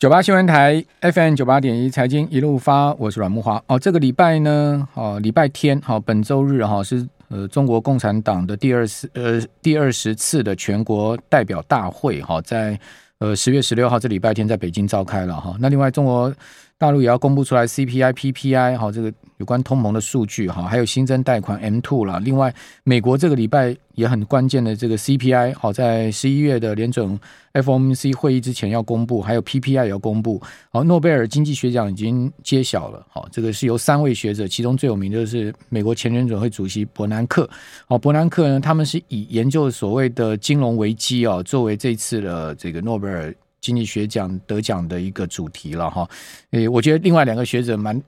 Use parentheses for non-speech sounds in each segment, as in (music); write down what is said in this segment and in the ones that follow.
九八新闻台 FM 九八点一财经一路发，我是阮木华。哦，这个礼拜呢，哦，礼拜天，好、哦，本周日哈、哦、是呃中国共产党的第二次呃第二十次的全国代表大会哈、哦，在呃十月十六号这礼拜天在北京召开了哈、哦。那另外中国大陆也要公布出来 CPI、PPI 哈这个。有关通膨的数据哈，还有新增贷款 M two 了。另外，美国这个礼拜也很关键的这个 CPI，好，在十一月的联准 FOMC 会议之前要公布，还有 PPI 也要公布。好，诺贝尔经济学奖已经揭晓了。好，这个是由三位学者，其中最有名的就是美国前联准会主席伯南克。好，伯南克呢，他们是以研究所谓的金融危机啊，作为这次的这个诺贝尔经济学奖得奖的一个主题了哈。诶，我觉得另外两个学者蛮。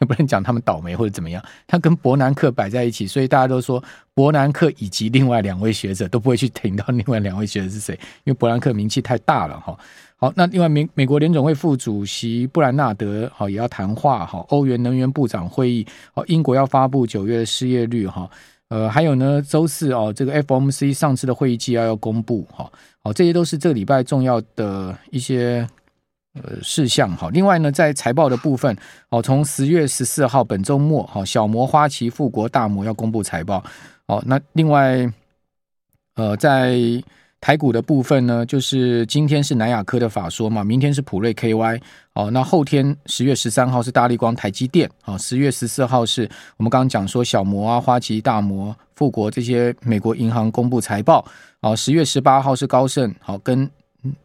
也不能讲他们倒霉或者怎么样，他跟伯南克摆在一起，所以大家都说伯南克以及另外两位学者都不会去听到另外两位学者是谁，因为伯南克名气太大了哈。好，那另外美美国联总会副主席布兰纳德好也要谈话哈，欧元能源部长会议，好，英国要发布九月的失业率哈，呃，还有呢，周四哦，这个 FOMC 上次的会议纪要要公布哈，好，这些都是这个礼拜重要的一些。呃，事项哈。另外呢，在财报的部分，哦，从十月十四号本周末，哈，小摩、花旗、富国、大摩要公布财报。哦，那另外，呃，在台股的部分呢，就是今天是南亚科的法说嘛，明天是普瑞 KY。哦，那后天十月十三号是大立光、台积电。好，十月十四号是我们刚刚讲说小摩啊、花旗、大摩、富国这些美国银行公布财报。好，十月十八号是高盛。好，跟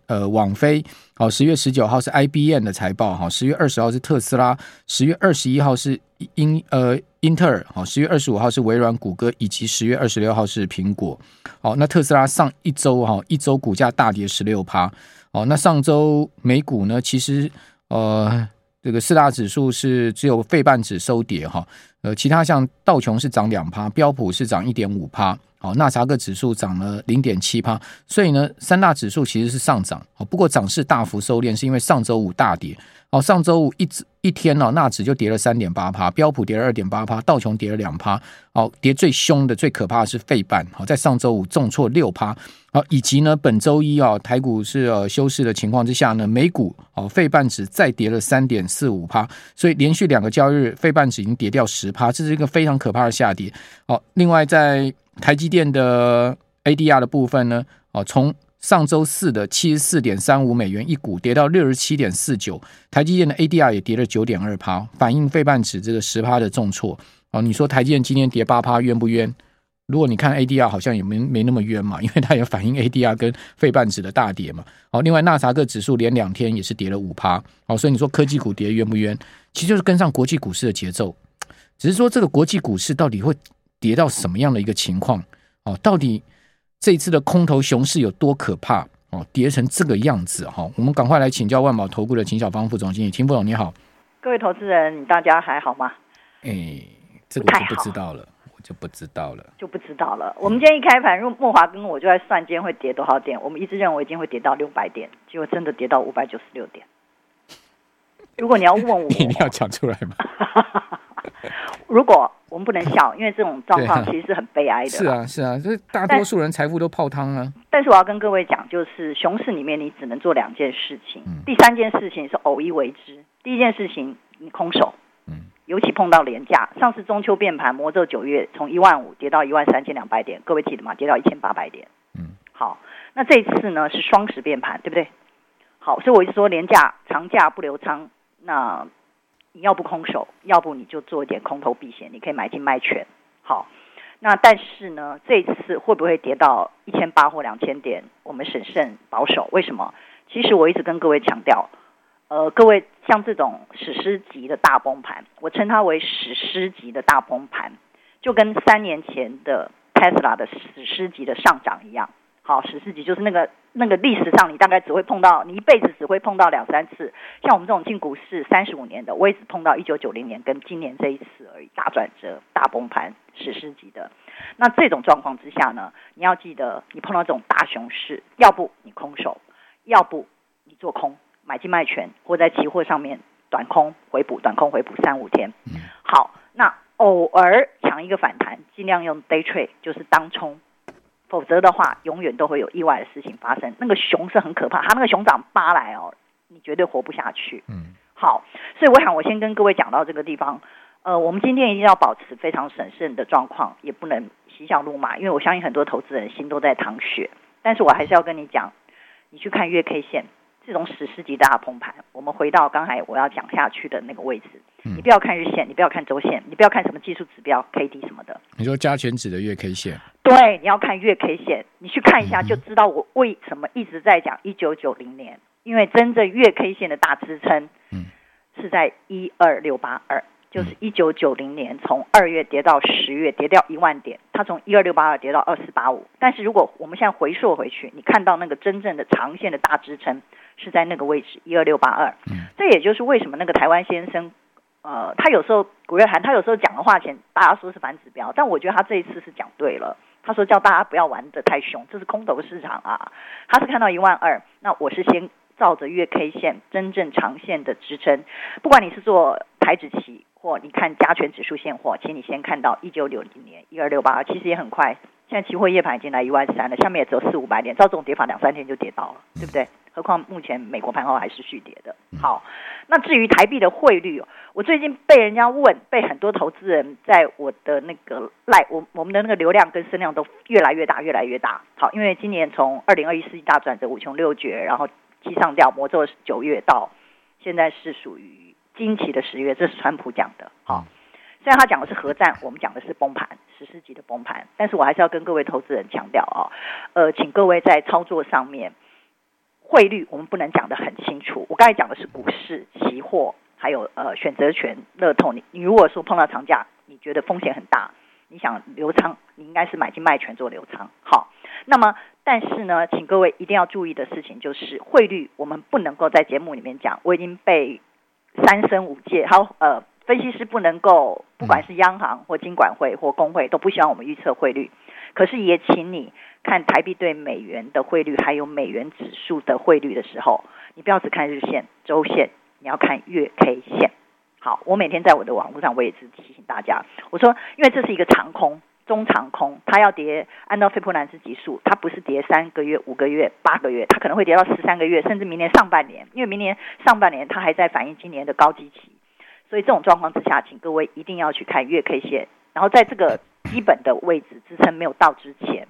呃，网飞好，十月十九号是 IBM 的财报哈，十月二十号是特斯拉，十月二十一号是英呃英特尔好，十月二十五号是微软、谷歌，以及十月二十六号是苹果。好，那特斯拉上一周哈，一周股价大跌十六趴。好，那上周美股呢，其实呃这个四大指数是只有费半指收跌哈，呃其他像道琼是涨两趴，标普是涨一点五趴。好，纳斯达克指数涨了零点七趴，所以呢，三大指数其实是上涨。好，不过涨势大幅收敛，是因为上周五大跌。好，上周五一一天呢，纳指就跌了三点八趴，标普跌了二点八趴，道琼跌了两趴。好，跌最凶的、最可怕的是费半。好，在上周五重挫六趴。好，以及呢，本周一啊，台股是呃休市的情况之下呢，美股哦，费半指再跌了三点四五趴，所以连续两个交易日，费半指已经跌掉十趴，这是一个非常可怕的下跌。好，另外在台积电的 ADR 的部分呢，哦，从上周四的七十四点三五美元一股跌到六十七点四九，台积电的 ADR 也跌了九点二趴，反映费半指这个十趴的重挫。哦，你说台积电今天跌八趴冤不冤？如果你看 ADR 好像也没没那么冤嘛，因为它也反映 ADR 跟费半指的大跌嘛。好，另外纳斯达克指数连两天也是跌了五趴。哦，所以你说科技股跌冤不冤？其实就是跟上国际股市的节奏，只是说这个国际股市到底会。跌到什么样的一个情况？哦，到底这一次的空头熊市有多可怕？哦，跌成这个样子哈，我们赶快来请教万宝投顾的秦小芳副总经理，秦副总你好，各位投资人，大家还好吗？哎，这个我就不知道了，我就不知道了，就不知道了。我们今天一开盘，因为慕驊跟我就在算今天会跌多少点，我们一直认为今天会跌到六百点，结果真的跌到五百九十六点。如果你要问我，(laughs) 你一定要讲出来吗？(laughs) (laughs) 如果我们不能笑，因为这种状况其实是很悲哀的。是啊，是啊，这大多数人财富都泡汤了。但是我要跟各位讲，就是熊市里面你只能做两件事情。第三件事情是偶一为之。第一件事情，你空手。嗯。尤其碰到廉价，上次中秋变盘，魔咒九月从一万五跌到一万三千两百点，各位记得吗？跌到一千八百点。嗯。好，那这次呢是双十变盘，对不对？好，所以我一直说廉价长假不留仓，那。你要不空手，要不你就做一点空头避险，你可以买进卖权。好，那但是呢，这一次会不会跌到一千八或两千点？我们审慎保守。为什么？其实我一直跟各位强调，呃，各位像这种史诗级的大崩盘，我称它为史诗级的大崩盘，就跟三年前的 Tesla 的史诗级的上涨一样。好，史诗级就是那个那个历史上你大概只会碰到，你一辈子只会碰到两三次。像我们这种进股市三十五年的，我也只碰到一九九零年跟今年这一次而已，大转折、大崩盘，史诗级的。那这种状况之下呢，你要记得，你碰到这种大熊市，要不你空手，要不你做空，买进卖权，或在期货上面短空回补，短空回补三五天。好，那偶尔抢一个反弹，尽量用 day trade，就是当冲。否则的话，永远都会有意外的事情发生。那个熊是很可怕，它那个熊掌扒来哦，你绝对活不下去。嗯，好，所以我想我先跟各位讲到这个地方。呃，我们今天一定要保持非常审慎的状况，也不能嬉笑怒骂，因为我相信很多投资人心都在淌血。但是我还是要跟你讲，你去看月 K 线这种史诗级大崩盘。我们回到刚才我要讲下去的那个位置，你不要看日线，你不要看周线，你不要看什么技术指标 K D 什么的。你说加权指的月 K 线？对，你要看月 K 线，你去看一下就知道我为什么一直在讲一九九零年，因为真正月 K 线的大支撑，嗯，是在一二六八二。就是一九九零年，从二月跌到十月，跌掉一万点，它从一二六八二跌到二四八五。但是如果我们现在回溯回去，你看到那个真正的长线的大支撑是在那个位置一二六八二。这也就是为什么那个台湾先生，呃，他有时候古月涵，他有时候讲的话前大家说是反指标，但我觉得他这一次是讲对了。他说叫大家不要玩得太凶，这是空头市场啊。他是看到一万二，那我是先照着月 K 线真正长线的支撑，不管你是做台指期。或你看加权指数现货，请你先看到一九六零年一二六八二，其实也很快。现在期货夜盘已经来一万三了，下面也只有四五百点，照这种跌法两三天就跌到了，对不对？何况目前美国盘后还是续跌的。好，那至于台币的汇率，我最近被人家问，被很多投资人在我的那个赖，我我们的那个流量跟声量都越来越大，越来越大。好，因为今年从二零二一世纪大转折五穷六绝，然后七上吊魔咒九月到现在是属于。惊奇的十月，这是川普讲的。好，虽然他讲的是核战，我们讲的是崩盘，史诗级的崩盘。但是我还是要跟各位投资人强调啊，呃，请各位在操作上面，汇率我们不能讲得很清楚。我刚才讲的是股市、期货，还有呃选择权、乐透。你你如果说碰到长假，你觉得风险很大，你想留仓，你应该是买进卖权做留仓。好，那么但是呢，请各位一定要注意的事情就是汇率，我们不能够在节目里面讲。我已经被。三生五戒，好，呃，分析师不能够，不管是央行或金管会或公会，都不希望我们预测汇率。可是也请你看台币对美元的汇率，还有美元指数的汇率的时候，你不要只看日线、周线，你要看月 K 线。好，我每天在我的网络上，我也是提醒大家，我说，因为这是一个长空。中长空，它要跌，按照费波那契级数，它不是跌三个月、五个月、八个月，它可能会跌到十三个月，甚至明年上半年，因为明年上半年它还在反映今年的高基期，所以这种状况之下，请各位一定要去看月 K 线，然后在这个基本的位置支撑没有到之前，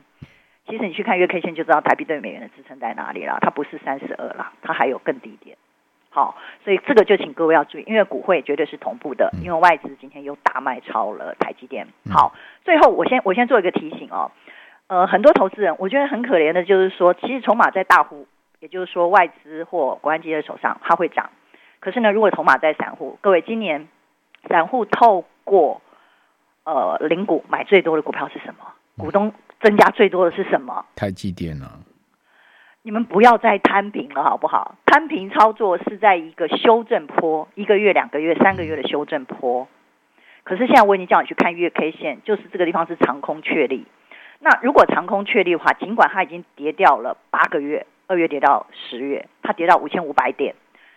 其实你去看月 K 线就知道台币对美元的支撑在哪里了，它不是三十二了，它还有更低点。好，所以这个就请各位要注意，因为股汇绝对是同步的，因为外资今天又大卖超了台积电。好，最后我先我先做一个提醒哦，呃，很多投资人我觉得很可怜的，就是说，其实筹码在大户，也就是说外资或国安基金的手上，它会涨。可是呢，如果筹码在散户，各位今年散户透过呃零股买最多的股票是什么？股东增加最多的是什么？台积电啊。你们不要再摊平了，好不好？摊平操作是在一个修正坡，一个月、两个月、三个月的修正坡。可是现在我已经叫你去看月 K 线，就是这个地方是长空确立。那如果长空确立的话，尽管它已经跌掉了八个月，二月跌到十月，它跌到五千五百点，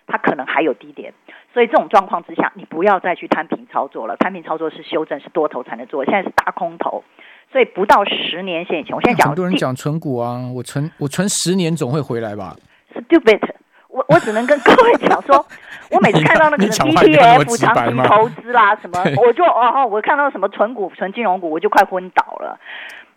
它可能还有低点。所以这种状况之下，你不要再去摊平操作了。摊平操作是修正，是多头才能做，现在是大空头。所以不到十年线以前，我现在讲很多人讲存股啊，我存我存十年总会回来吧？Stupid！我我只能跟各位讲说，(laughs) 我每次看到那个 ETF 长期投资啦什么，我就哦哦，我看到什么存股存金融股，我就快昏倒了。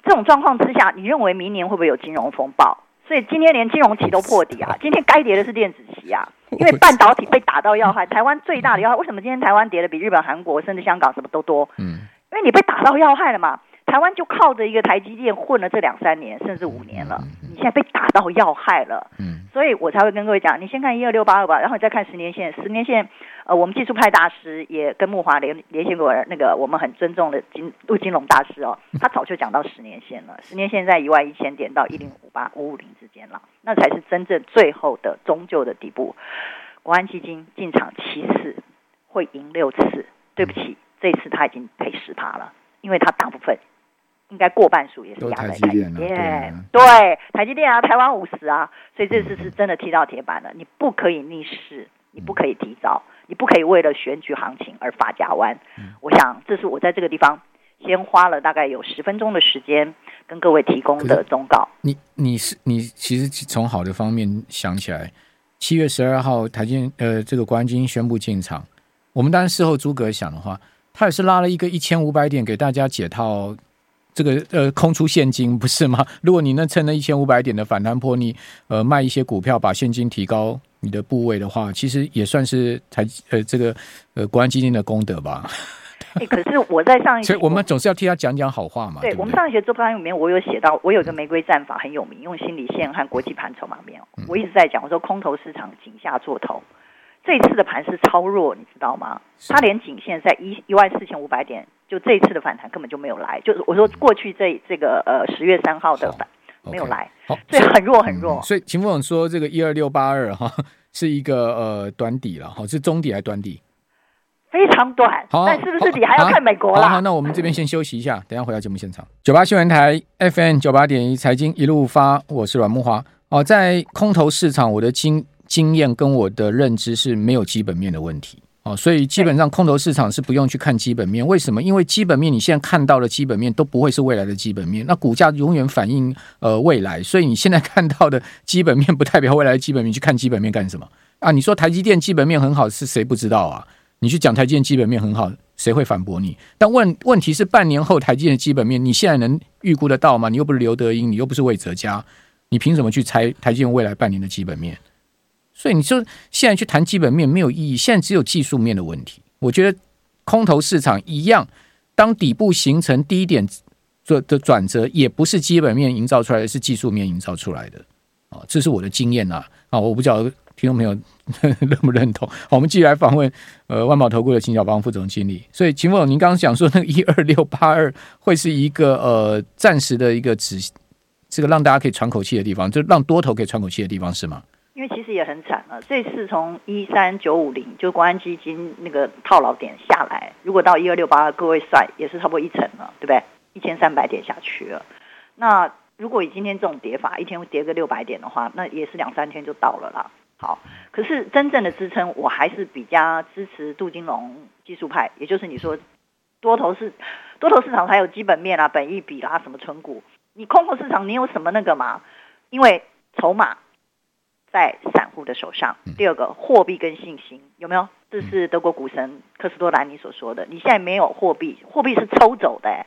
这种状况之下，你认为明年会不会有金融风暴？所以今天连金融期都破底啊！(laughs) 今天该跌的是电子期啊，(laughs) 因为半导体被打到要害。台湾最大的要害，为什么今天台湾跌的比日本、韩国甚至香港什么都多？嗯，因为你被打到要害了嘛。台湾就靠着一个台积电混了这两三年，甚至五年了。你现在被打到要害了，嗯，所以我才会跟各位讲，你先看一二六八二吧，然后你再看十年线。十年线，呃，我们技术派大师也跟木华连连线过，那个我们很尊重的金陆金龙大师哦，(laughs) 他早就讲到十年线了。十年线在一万一千点到一零五八五五零之间了，那才是真正最后的终究的底部。国安基金进场七次会赢六次，对不起，这次他已经赔十趴了，因为他大部分。应该过半数也是压在台积电，对，对，台积电啊，台湾五十啊，所以这次是真的踢到铁板了。你不可以逆势，你不可以提早，你不可以为了选举行情而发夹弯。我想这是我在这个地方先花了大概有十分钟的时间跟各位提供的忠告。你你是你其实从好的方面想起来，七月十二号台积呃这个国安基金宣布进场，我们当然事后诸葛想的话，他也是拉了一个一千五百点给大家解套，这个呃空出现金不是吗？(laughs) 如果你能趁那一千五百点的反弹波，你呃卖一些股票把现金提高你的部位的话，其实也算是台呃这个呃国安基金的功德吧。(laughs) 哎、欸，可是我在上一，(laughs) 所以我们总是要替他讲讲好话嘛。对，我们上一节周刊里面，我有写到，我有个玫瑰战法很有名，用心理线和国际盘筹码面。我一直在讲，我说空头市场井下做头，这一次的盘是超弱，你知道吗？它连颈线在一一万四千五百点，就这一次的反弹根本就没有来。就是我说过去这这个呃十月三号的反没有来，好，所以很弱很弱。嗯、所以秦副总说这个一二六八二哈是一个呃短底了哈，是中底还是短底？非常短，好，但是不是你还要看美国啦？好，好，那我们这边先休息一下，等下回到节目现场。九八新闻台 FM 九八点一财经一路发，我是阮木华。哦，在空头市场，我的经经验跟我的认知是没有基本面的问题。哦，所以基本上空头市场是不用去看基本面。为什么？因为基本面你现在看到的基本面都不会是未来的基本面。那股价永远反映呃未来，所以你现在看到的基本面不代表未来的基本面。去看基本面干什么啊？你说台积电基本面很好，是谁不知道啊？你去讲台积电基本面很好，谁会反驳你？但问问题是，半年后台积电的基本面，你现在能预估得到吗？你又不是刘德英，你又不是魏哲家，你凭什么去猜台积电未来半年的基本面？所以你说现在去谈基本面没有意义，现在只有技术面的问题。我觉得空头市场一样，当底部形成低点做的转折，也不是基本面营造出来的，是技术面营造出来的啊，这是我的经验呐啊，我不晓得。听众朋友认不认同？好，(laughs) 我们继续来访问呃万宝投顾的秦小芳副总经理。所以秦总，您刚刚讲说那个一二六八二会是一个呃暂时的一个止，这个让大家可以喘口气的地方，就让多头可以喘口气的地方是吗？因为其实也很惨了，这次从一三九五零就国安基金那个套牢点下来，如果到一二六八，各位算也是差不多一成了，对不对？一千三百点下去了。那如果以今天这种跌法，一天会跌个六百点的话，那也是两三天就到了啦。好，可是真正的支撑，我还是比较支持杜金龙技术派，也就是你说多头市多头市场才有基本面啊，本益比啦、啊，什么存股，你空头市场你有什么那个嘛？因为筹码在散户的手上。第二个，货币跟信心有没有？这是德国股神科斯多兰尼所说的。你现在没有货币，货币是抽走的、欸，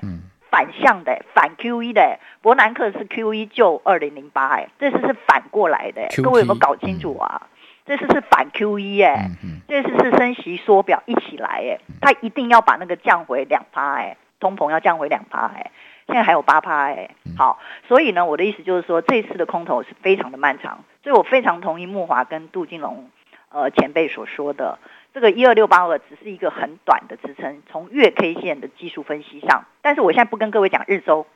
反向的、欸，反 QE 的、欸，伯南克是 QE 救二零零八，哎，这次是反过来的、欸，各位有没有搞清楚啊？这次是反 QE 哎、欸，这次是升息缩表一起来哎、欸，他一定要把那个降回两趴哎，通膨要降回两趴哎，现在还有八趴哎，好，所以呢，我的意思就是说，这次的空头是非常的漫长，所以我非常同意慕华跟杜金龙呃前辈所说的，这个一二六八二只是一个很短的支撑，从月 K 线的技术分析上，但是我现在不跟各位讲日周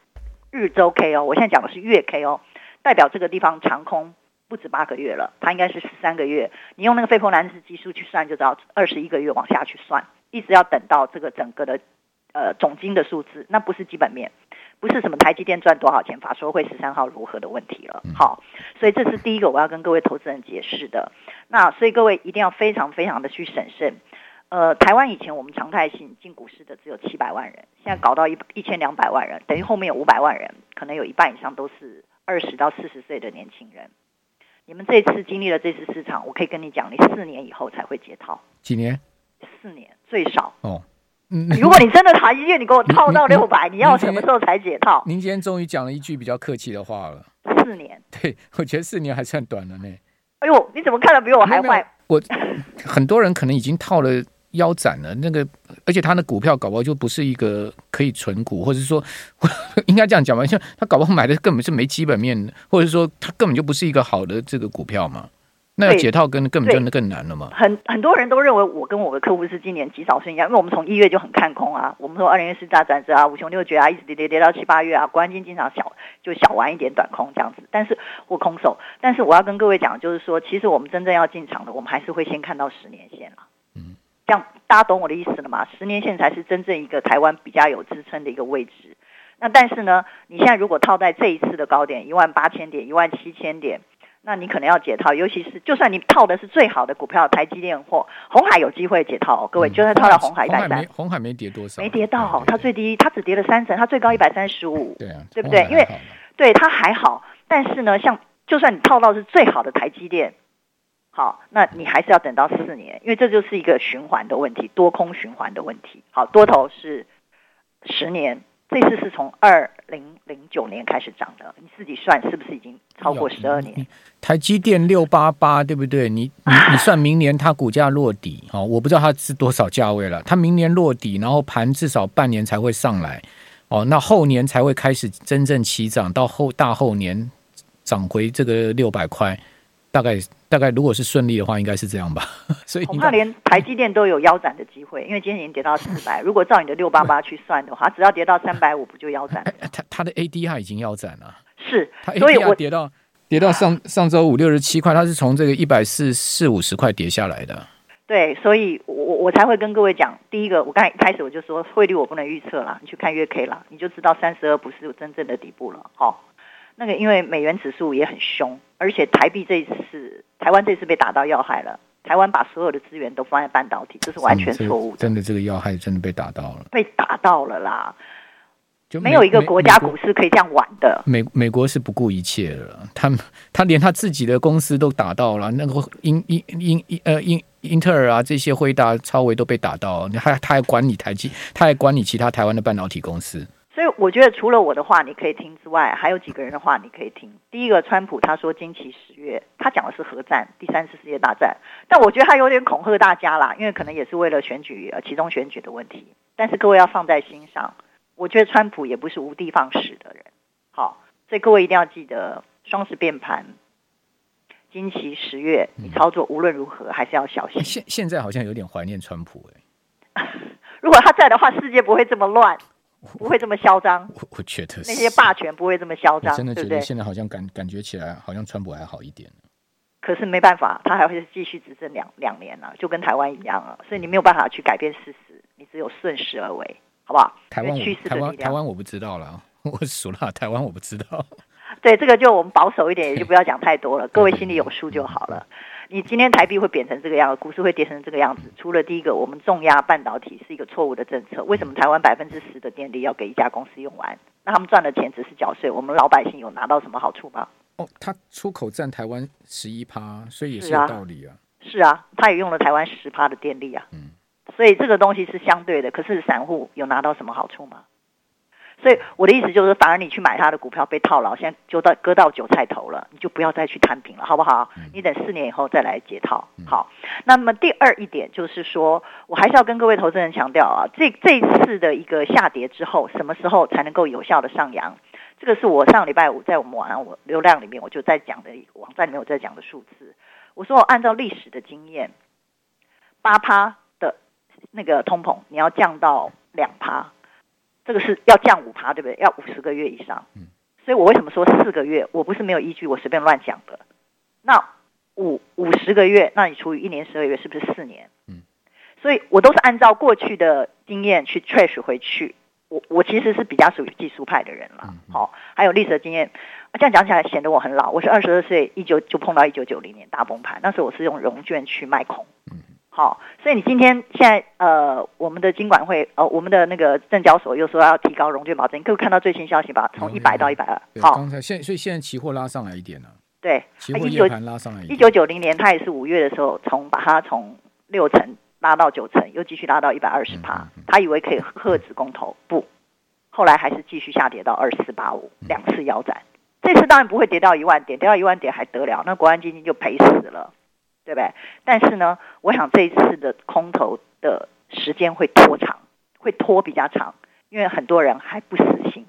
日周 K 哦，我现在讲的是月 K 哦，代表这个地方长空。不止八个月了，它应该是十三个月。你用那个费波那契技术去算，就知道二十一个月往下去算，一直要等到这个整个的呃总金的数字，那不是基本面，不是什么台积电赚多少钱，法说会十三号如何的问题了。好，所以这是第一个我要跟各位投资人解释的。那所以各位一定要非常非常的去审慎。呃，台湾以前我们常态性进股市的只有七百万人，现在搞到一一千两百万人，等于后面有五百万人，可能有一半以上都是二十到四十岁的年轻人。你们这次经历了这次市场，我可以跟你讲，你四年以后才会解套。几年？四年最少。哦，嗯。如果你真的谈医院，你给我套到六百，你要什么时候才解套？您今天终于讲了一句比较客气的话了。四年。对，我觉得四年还算短了呢。哎呦，你怎么看的比我还坏？我很多人可能已经套了。腰斩了，那个，而且他的股票搞不好就不是一个可以存股，或者说 (laughs) 应该这样讲吧，像他搞不好买的根本是没基本面，或者说他根本就不是一个好的这个股票嘛，那要解套跟根本真的更难了嘛。很很多人都认为我跟我的客户是今年极少生一样，因为我们从一月就很看空啊，我们说二零一四大转折啊，五穷六绝啊，一直跌跌跌到七八月啊，国安基金经常小就小玩一点短空这样子，但是我空手，但是我要跟各位讲，就是说其实我们真正要进场的，我们还是会先看到十年线了。这样大家懂我的意思了吗？十年线才是真正一个台湾比较有支撑的一个位置。那但是呢，你现在如果套在这一次的高点一万八千点、一万七千点，那你可能要解套。尤其是就算你套的是最好的股票，台积电或红海有机会解套。各位，就算套到红海一百三，红海没跌多少，没跌到，它最低它只跌了三成，它最高一百三十五，对啊，对不对？因为对它还好，但是呢，像就算你套到是最好的台积电。好，那你还是要等到四年，因为这就是一个循环的问题，多空循环的问题。好，多头是十年。这次是从二零零九年开始涨的，你自己算是不是已经超过十二年？台积电六八八，对不对？你你你算明年它股价落底，哦，我不知道它是多少价位了。它明年落底，然后盘至少半年才会上来，哦，那后年才会开始真正起涨，到后大后年涨回这个六百块。大概大概，如果是顺利的话，应该是这样吧。(laughs) 所以恐怕连台积电都有腰斩的机会，因为今天已经跌到四百。如果照你的六八八 (laughs) 去算的话，只要跌到三百五，不就腰斩了？它它的 ADR 已经腰斩了，是，所以我跌到跌到上上周五六十七块，它是从这个一百四四五十块跌下来的。对，所以我我才会跟各位讲，第一个，我刚才一开始我就说汇率我不能预测了，你去看月 K 了，你就知道三十二不是真正的底部了。好。那个，因为美元指数也很凶，而且台币这一次，台湾这次被打到要害了。台湾把所有的资源都放在半导体，这是完全错误的。真的，这个要害真的被打到了，被打到了啦！就没有一个国家股市可以这样玩的。美美国是不顾一切了，他他连他自己的公司都打到了，那个英英英呃英英特尔啊，这些辉达、超微都被打到，你还他还管理台积，他还管理其他台湾的半导体公司。所以我觉得除了我的话你可以听之外，还有几个人的话你可以听。第一个，川普他说惊奇十月，他讲的是核战，第三次世界大战。但我觉得他有点恐吓大家啦，因为可能也是为了选举呃，其中选举的问题。但是各位要放在心上，我觉得川普也不是无的放矢的人。好，所以各位一定要记得，双十变盘，惊奇十月，你操作无论如何还是要小心。现现在好像有点怀念川普哎，(laughs) 如果他在的话，世界不会这么乱。不会这么嚣张，我我觉得那些霸权不会这么嚣张，真的觉得现在好像感感觉起来好像川普还好一点。可是没办法，他还会继续执政两两年了，就跟台湾一样啊，所以你没有办法去改变事实，你只有顺势而为，好不好？台湾台湾台湾我不知道了，(laughs) 我数了台湾我不知道。对，这个就我们保守一点，也就不要讲太多了，各位心里有数就好了。你今天台币会贬成这个样子，股市会跌成这个样子。除了第一个，我们重压半导体是一个错误的政策。为什么台湾百分之十的电力要给一家公司用完？那他们赚的钱只是缴税，我们老百姓有拿到什么好处吗？哦，他出口占台湾十一趴，所以也是有道理啊。是啊，他也用了台湾十趴的电力啊。嗯，所以这个东西是相对的。可是散户有拿到什么好处吗？所以我的意思就是，反而你去买他的股票被套牢，现在就到割到韭菜头了，你就不要再去摊平了，好不好？你等四年以后再来解套。好，那么第二一点就是说，我还是要跟各位投资人强调啊，这这次的一个下跌之后，什么时候才能够有效的上扬？这个是我上礼拜五在我们网上我流量里面我就在讲的网站里面我在讲的数字。我说我按照历史的经验，八趴的那个通膨，你要降到两趴。这个是要降五趴，对不对？要五十个月以上。所以我为什么说四个月？我不是没有依据，我随便乱讲的。那五五十个月，那你除以一年十二月，是不是四年？所以我都是按照过去的经验去 trace 回去。我我其实是比较属于技术派的人了。好，还有历史的经验。这样讲起来显得我很老。我是二十二岁，一九就碰到一九九零年大崩盘，那时候我是用融券去卖空。好，所以你今天现在呃，我们的金管会呃，我们的那个证交所又说要提高融券保证，你可以看到最新消息吧？从一百到一百二。好，刚才现所以现在期货拉上来一点了。对，期货夜盘拉上来一点。一九九零年，它也是五月的时候，从把它从六成拉到九成，又继续拉到一百二十趴。他以为可以遏止公投，不，后来还是继续下跌到二四八五，两次腰斩。这次当然不会跌到一万点，跌到一万点还得了？那国安基金就赔死了。对不对？但是呢，我想这一次的空头的时间会拖长，会拖比较长，因为很多人还不死心。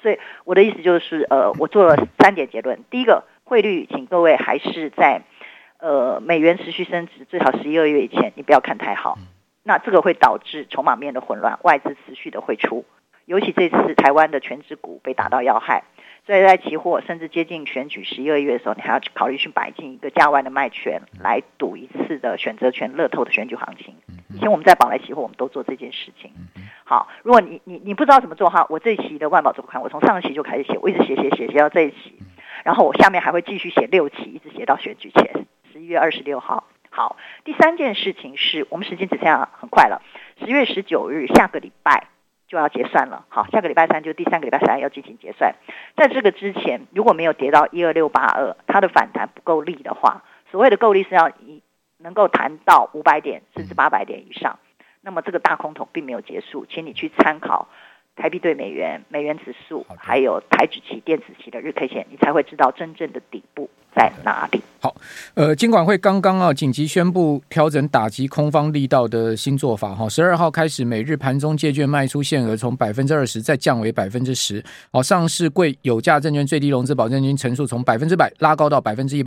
所以我的意思就是，呃，我做了三点结论。第一个，汇率，请各位还是在呃美元持续升值，最少十一二月以前，你不要看太好。那这个会导致筹码面的混乱，外资持续的汇出，尤其这次台湾的权值股被打到要害。所以在期货甚至接近选举十一二月的时候，你还要去考虑去买进一个价外的卖权，来赌一次的选择权乐透的选举行情。以前我们在宝来期货，我们都做这件事情。好，如果你你你不知道怎么做哈，我这一期的万宝周刊，我从上一期就开始写，我一直写写写写到这一期，然后我下面还会继续写六期，一直写到选举前十一月二十六号。好，第三件事情是我们时间只剩下很快了，十月十九日下个礼拜。就要结算了，好，下个礼拜三就第三个礼拜三要进行结算。在这个之前，如果没有跌到一二六八二，它的反弹不够力的话，所谓的购力是要一能够谈到五百点甚至八百点以上，那么这个大空头并没有结束，请你去参考台币兑美元、美元指数，还有台指期、电子期的日 K 线，你才会知道真正的底部在哪里？好，呃，金管会刚刚啊紧急宣布调整打击空方力道的新做法哈，十二号开始每日盘中借券卖出限额从百分之二十再降为百分之十，哦，上市柜有价证券最低融资保证金成数从百分之百拉高到百分之一。